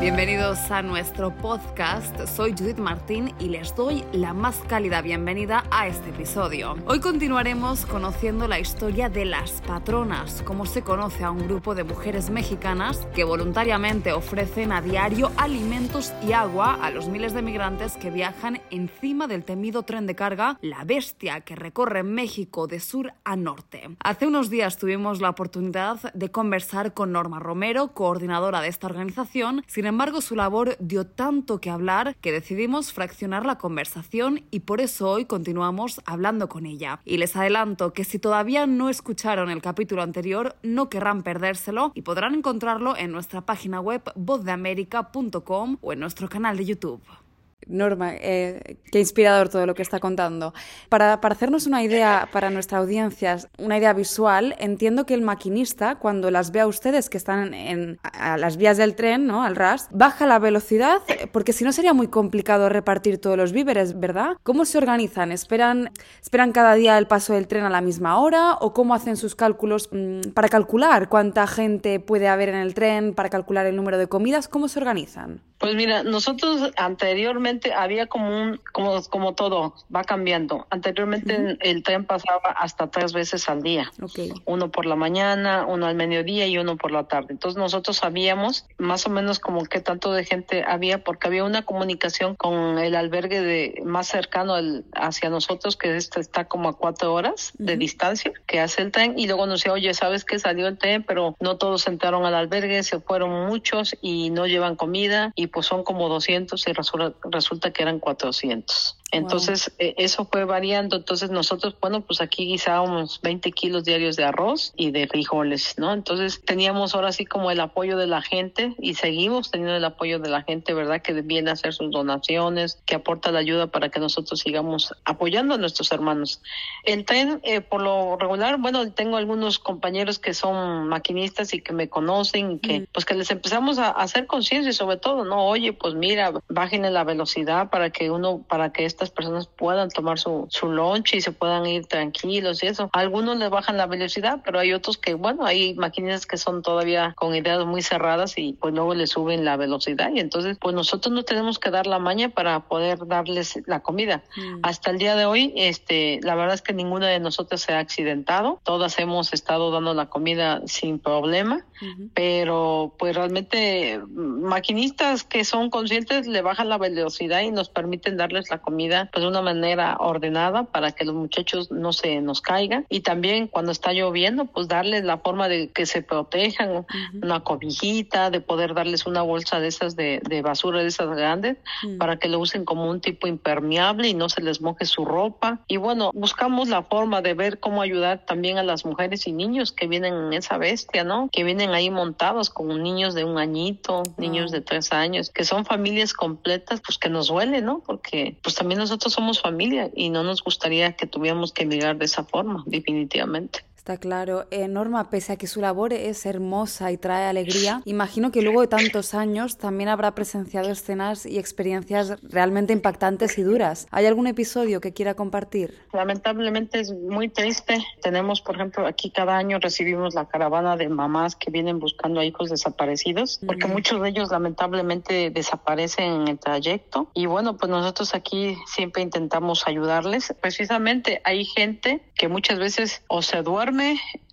Bienvenidos a nuestro podcast. Soy Judith Martín y les doy la más cálida bienvenida a este episodio. Hoy continuaremos conociendo la historia de las patronas, cómo se conoce a un grupo de mujeres mexicanas que voluntariamente ofrecen a diario alimentos y agua a los miles de migrantes que viajan encima del temido tren de carga, la bestia que recorre México de sur a norte. Hace unos días tuvimos la oportunidad de conversar con Norma Romero, coordinadora de esta organización. Sin embargo, su labor dio tanto que hablar que decidimos fraccionar la conversación y por eso hoy continuamos hablando con ella. Y les adelanto que si todavía no escucharon el capítulo anterior, no querrán perdérselo y podrán encontrarlo en nuestra página web vozdeamerica.com o en nuestro canal de YouTube. Norma, eh, qué inspirador todo lo que está contando. Para, hacernos una idea para nuestra audiencia, una idea visual, entiendo que el maquinista, cuando las ve a ustedes que están en, a las vías del tren, ¿no? al RAS, baja la velocidad, porque si no sería muy complicado repartir todos los víveres, ¿verdad? ¿Cómo se organizan? ¿Esperan, ¿Esperan cada día el paso del tren a la misma hora? ¿O cómo hacen sus cálculos mmm, para calcular cuánta gente puede haber en el tren, para calcular el número de comidas? ¿Cómo se organizan? Pues mira, nosotros anteriormente había como un, como, como todo, va cambiando. Anteriormente uh -huh. el tren pasaba hasta tres veces al día. Okay. Uno por la mañana, uno al mediodía y uno por la tarde. Entonces nosotros sabíamos más o menos como qué tanto de gente había, porque había una comunicación con el albergue de más cercano al, hacia nosotros, que este está como a cuatro horas uh -huh. de distancia, que hace el tren, y luego nos decía, oye, ¿sabes que salió el tren? Pero no todos entraron al albergue, se fueron muchos y no llevan comida, y pues son como 200 y resulta, resulta que eran 400. Entonces, wow. eh, eso fue variando. Entonces, nosotros, bueno, pues aquí guisábamos 20 kilos diarios de arroz y de frijoles, ¿no? Entonces, teníamos ahora sí como el apoyo de la gente y seguimos teniendo el apoyo de la gente, ¿verdad? Que viene a hacer sus donaciones, que aporta la ayuda para que nosotros sigamos apoyando a nuestros hermanos. El tren, eh, por lo regular, bueno, tengo algunos compañeros que son maquinistas y que me conocen, que, mm. pues que les empezamos a, hacer conciencia y sobre todo, ¿no? Oye, pues mira, bajen la velocidad para que uno, para que estas personas puedan tomar su, su lunch y se puedan ir tranquilos y eso. Algunos les bajan la velocidad, pero hay otros que, bueno, hay maquinistas que son todavía con ideas muy cerradas y pues luego le suben la velocidad y entonces pues nosotros no tenemos que dar la maña para poder darles la comida. Mm. Hasta el día de hoy, este, la verdad es que ninguna de nosotras se ha accidentado. Todas hemos estado dando la comida sin problema, uh -huh. pero pues realmente maquinistas que son conscientes le bajan la velocidad y nos permiten darles la comida pues de una manera ordenada para que los muchachos no se nos caigan y también cuando está lloviendo pues darles la forma de que se protejan, uh -huh. una cobijita, de poder darles una bolsa de esas de, de basura de esas grandes uh -huh. para que lo usen como un tipo impermeable y no se les moje su ropa y bueno, buscamos la forma de ver cómo ayudar también a las mujeres y niños que vienen en esa bestia, ¿no? Que vienen ahí montados con niños de un añito, niños uh -huh. de tres años, que son familias completas, pues que nos duele, ¿no? Porque pues también nosotros somos familia y no nos gustaría que tuviéramos que emigrar de esa forma, definitivamente. Está claro. Eh, Norma, pese a que su labor es hermosa y trae alegría, imagino que luego de tantos años también habrá presenciado escenas y experiencias realmente impactantes y duras. ¿Hay algún episodio que quiera compartir? Lamentablemente es muy triste. Tenemos, por ejemplo, aquí cada año recibimos la caravana de mamás que vienen buscando a hijos desaparecidos, porque mm. muchos de ellos lamentablemente desaparecen en el trayecto. Y bueno, pues nosotros aquí siempre intentamos ayudarles. Precisamente hay gente que muchas veces o se duerme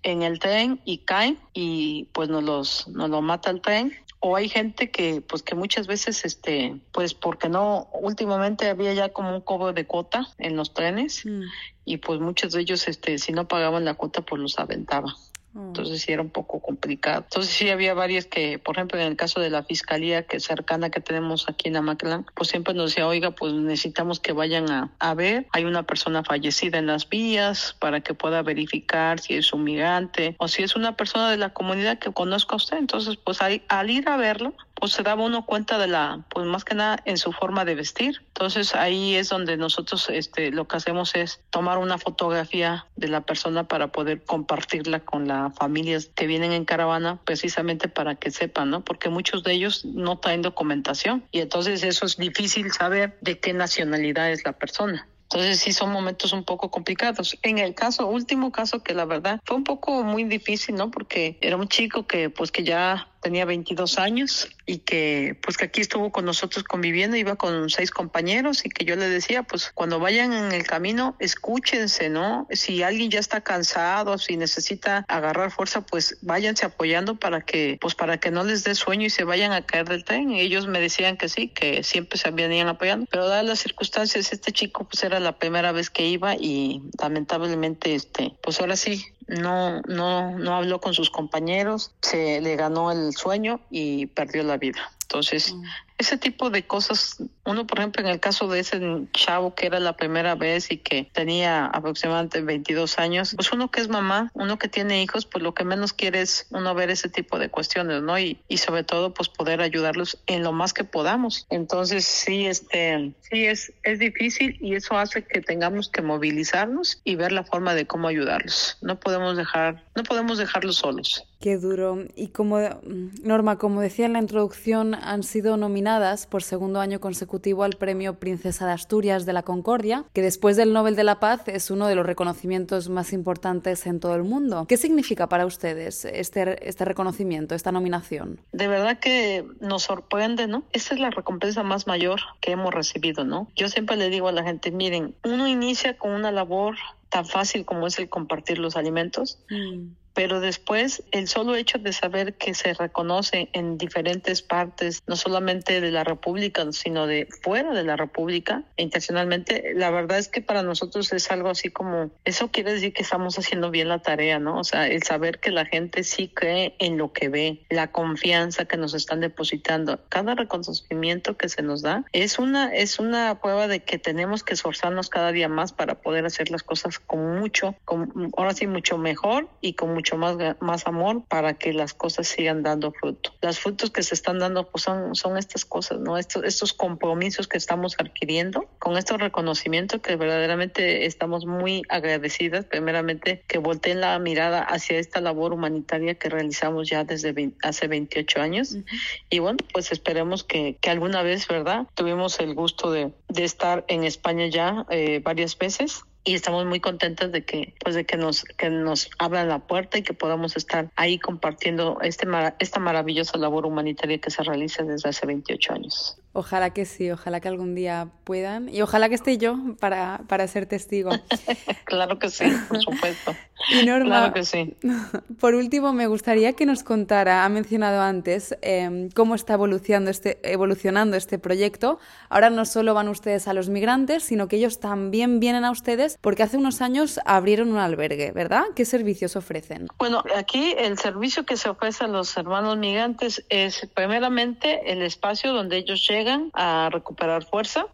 en el tren y caen y pues nos los nos lo mata el tren o hay gente que pues que muchas veces este pues porque no últimamente había ya como un cobro de cuota en los trenes mm. y pues muchos de ellos este si no pagaban la cuota pues los aventaba entonces sí era un poco complicado. Entonces sí había varias que, por ejemplo, en el caso de la fiscalía que cercana que tenemos aquí en Amatlán, pues siempre nos decía, oiga, pues necesitamos que vayan a, ver, hay una persona fallecida en las vías para que pueda verificar si es un migrante o si es una persona de la comunidad que conozca usted. Entonces, pues al ir a verlo, pues se daba uno cuenta de la, pues más que nada en su forma de vestir. Entonces ahí es donde nosotros este, lo que hacemos es tomar una fotografía de la persona para poder compartirla con las familias que vienen en caravana, precisamente para que sepan, ¿no? Porque muchos de ellos no traen documentación y entonces eso es difícil saber de qué nacionalidad es la persona. Entonces sí son momentos un poco complicados. En el caso, último caso que la verdad fue un poco muy difícil, ¿no? Porque era un chico que pues que ya tenía 22 años y que pues que aquí estuvo con nosotros conviviendo, iba con seis compañeros y que yo le decía, pues cuando vayan en el camino, escúchense, ¿no? Si alguien ya está cansado, si necesita agarrar fuerza, pues váyanse apoyando para que pues para que no les dé sueño y se vayan a caer del tren. Ellos me decían que sí, que siempre se venían apoyando, pero dadas las circunstancias, este chico pues era la primera vez que iba y lamentablemente este pues ahora sí no, no, no habló con sus compañeros, se le ganó el sueño y perdió la vida. Entonces, mm ese tipo de cosas, uno por ejemplo en el caso de ese chavo que era la primera vez y que tenía aproximadamente 22 años, pues uno que es mamá, uno que tiene hijos, pues lo que menos quiere es uno ver ese tipo de cuestiones, ¿no? Y, y sobre todo pues poder ayudarlos en lo más que podamos. Entonces sí, este, sí es, es difícil y eso hace que tengamos que movilizarnos y ver la forma de cómo ayudarlos. No podemos dejar, no podemos dejarlos solos. Qué duro. Y como Norma, como decía en la introducción, han sido nominadas por segundo año consecutivo al Premio Princesa de Asturias de la Concordia, que después del Nobel de la Paz es uno de los reconocimientos más importantes en todo el mundo. ¿Qué significa para ustedes este, este reconocimiento, esta nominación? De verdad que nos sorprende, ¿no? Esta es la recompensa más mayor que hemos recibido, ¿no? Yo siempre le digo a la gente, miren, uno inicia con una labor tan fácil como es el compartir los alimentos. Mm pero después el solo hecho de saber que se reconoce en diferentes partes, no solamente de la República, sino de fuera de la República, intencionalmente, la verdad es que para nosotros es algo así como, eso quiere decir que estamos haciendo bien la tarea, ¿no? O sea, el saber que la gente sí cree en lo que ve, la confianza que nos están depositando, cada reconocimiento que se nos da es una, es una prueba de que tenemos que esforzarnos cada día más para poder hacer las cosas con mucho, con, ahora sí mucho mejor y con mucho más, más amor para que las cosas sigan dando fruto. Los frutos que se están dando pues son, son estas cosas, ¿no? Estos, estos compromisos que estamos adquiriendo con estos reconocimientos que verdaderamente estamos muy agradecidas, primeramente que volteen la mirada hacia esta labor humanitaria que realizamos ya desde hace 28 años. Y bueno, pues esperemos que, que, alguna vez, ¿verdad? Tuvimos el gusto de, de estar en España ya eh, varias veces y estamos muy contentas de que pues de que nos que nos abran la puerta y que podamos estar ahí compartiendo este esta maravillosa labor humanitaria que se realiza desde hace 28 años. Ojalá que sí, ojalá que algún día puedan y ojalá que esté yo para, para ser testigo. claro que sí, por supuesto. Y Norma, claro que sí. por último, me gustaría que nos contara, ha mencionado antes, em, cómo está evolucionando este, evolucionando este proyecto. Ahora no solo van ustedes a los migrantes, sino que ellos también vienen a ustedes porque hace unos años abrieron un albergue, ¿verdad? ¿Qué servicios ofrecen? Bueno, aquí el servicio que se ofrece a los hermanos migrantes es primeramente el espacio donde ellos llegan a recuperar fuerza.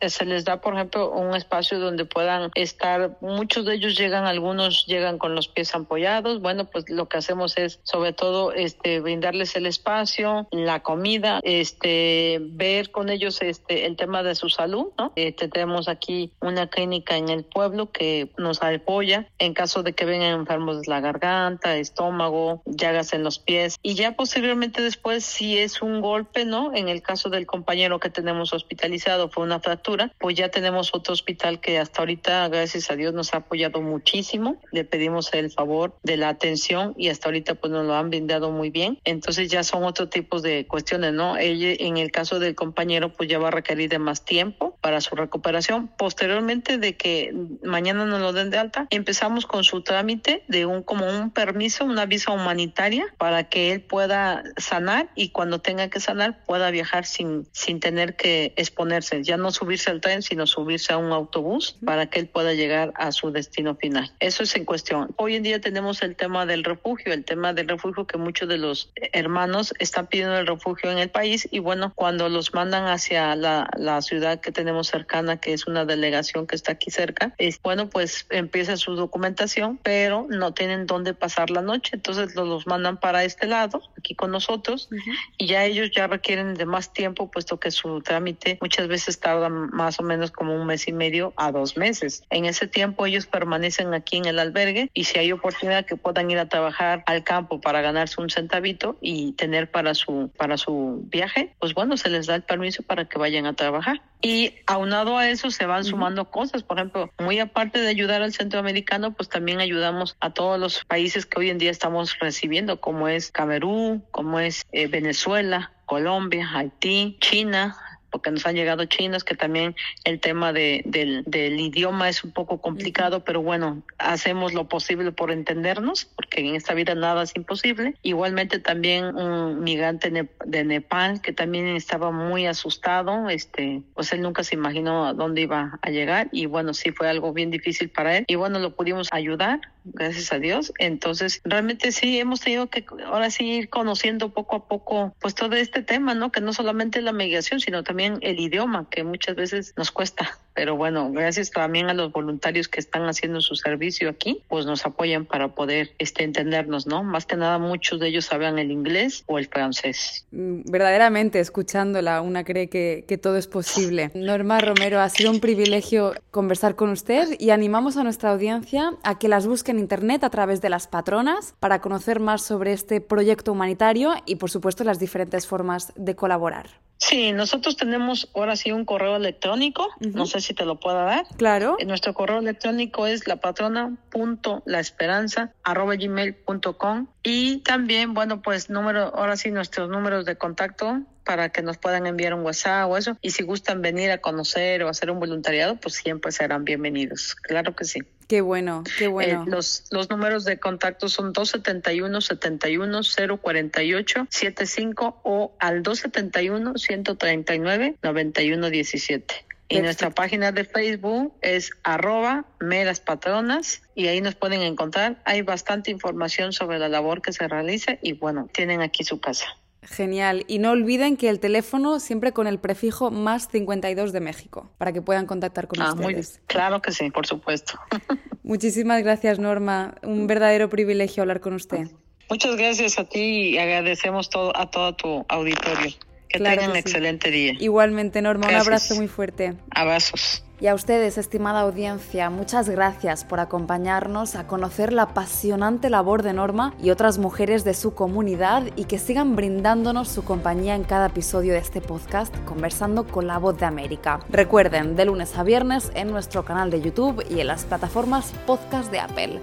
Eh, se les da, por ejemplo, un espacio donde puedan estar, muchos de ellos llegan, algunos llegan con los pies apoyados. Bueno, pues lo que hacemos es sobre todo este brindarles el espacio, la comida, este ver con ellos este el tema de su salud, ¿no? Este, tenemos aquí una clínica en el pueblo que nos apoya en caso de que vengan enfermos de la garganta, estómago, llagas en los pies y ya posteriormente después si es un golpe, ¿no? En el caso del compañero que tenemos hospitalizado fue una fractura, pues ya tenemos otro hospital que hasta ahorita, gracias a Dios, nos ha apoyado muchísimo. Le pedimos el favor de la atención y hasta ahorita pues nos lo han brindado muy bien. Entonces ya son otro tipos de cuestiones, ¿no? Ella, en el caso del compañero, pues ya va a requerir de más tiempo para su recuperación. Posteriormente de que mañana nos lo den de alta, empezamos con su trámite de un como un permiso, una visa humanitaria para que él pueda sanar y cuando tenga que sanar pueda viajar sin sin tener que exponerse, ya no subirse al tren, sino subirse a un autobús para que él pueda llegar a su destino final. Eso es en cuestión. Hoy en día tenemos el tema del refugio, el tema del refugio que muchos de los hermanos están pidiendo el refugio en el país y bueno, cuando los mandan hacia la, la ciudad que tenemos cercana, que es una delegación que está aquí cerca, es, bueno, pues empieza su documentación, pero no tienen dónde pasar la noche, entonces los, los mandan para este lado, aquí con nosotros, y ya ellos ya requieren de más tiempo puesto que su trámite muchas veces tarda más o menos como un mes y medio a dos meses. En ese tiempo ellos permanecen aquí en el albergue y si hay oportunidad que puedan ir a trabajar al campo para ganarse un centavito y tener para su para su viaje, pues bueno, se les da el permiso para que vayan a trabajar. Y aunado a eso se van sumando cosas, por ejemplo, muy aparte de ayudar al centroamericano, pues también ayudamos a todos los países que hoy en día estamos recibiendo, como es Camerún, como es eh, Venezuela, Colombia, Haití, China, porque nos han llegado chinos, que también el tema de, del, del, idioma es un poco complicado, pero bueno, hacemos lo posible por entendernos, porque en esta vida nada es imposible. Igualmente también un migrante de Nepal que también estaba muy asustado, este, pues él nunca se imaginó a dónde iba a llegar y bueno, sí fue algo bien difícil para él y bueno, lo pudimos ayudar gracias a Dios. Entonces, realmente sí hemos tenido que ahora sí ir conociendo poco a poco pues todo este tema, ¿no? Que no solamente la migración, sino también el idioma, que muchas veces nos cuesta. Pero bueno, gracias también a los voluntarios que están haciendo su servicio aquí, pues nos apoyan para poder este, entendernos, ¿no? Más que nada, muchos de ellos hablan el inglés o el francés. Mm, verdaderamente, escuchándola, una cree que, que todo es posible. Norma Romero, ha sido un privilegio conversar con usted y animamos a nuestra audiencia a que las busque en Internet a través de las patronas para conocer más sobre este proyecto humanitario y, por supuesto, las diferentes formas de colaborar. Sí, nosotros tenemos ahora sí un correo electrónico, no sé si te lo pueda dar. Claro. Eh, nuestro correo electrónico es lapatrona.laesperanza.gmail.com y también, bueno, pues número, ahora sí nuestros números de contacto para que nos puedan enviar un WhatsApp o eso. Y si gustan venir a conocer o hacer un voluntariado, pues siempre serán bienvenidos. Claro que sí. Qué bueno, qué bueno. Eh, los, los números de contacto son 271 71 048 75 o al 271 139 91 17. Y nuestra página de Facebook es arroba meras patronas y ahí nos pueden encontrar. Hay bastante información sobre la labor que se realiza y bueno, tienen aquí su casa. Genial. Y no olviden que el teléfono siempre con el prefijo más 52 de México, para que puedan contactar con ah, ustedes. Muy, claro que sí, por supuesto. Muchísimas gracias, Norma. Un verdadero privilegio hablar con usted. Muchas gracias a ti y agradecemos todo, a todo tu auditorio. Que tengan un excelente día. Igualmente, Norma, un abrazo muy fuerte. Abrazos. Y a ustedes, estimada audiencia, muchas gracias por acompañarnos a conocer la apasionante labor de Norma y otras mujeres de su comunidad y que sigan brindándonos su compañía en cada episodio de este podcast, conversando con la voz de América. Recuerden, de lunes a viernes en nuestro canal de YouTube y en las plataformas podcast de Apple.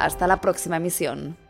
Hasta la próxima emisión.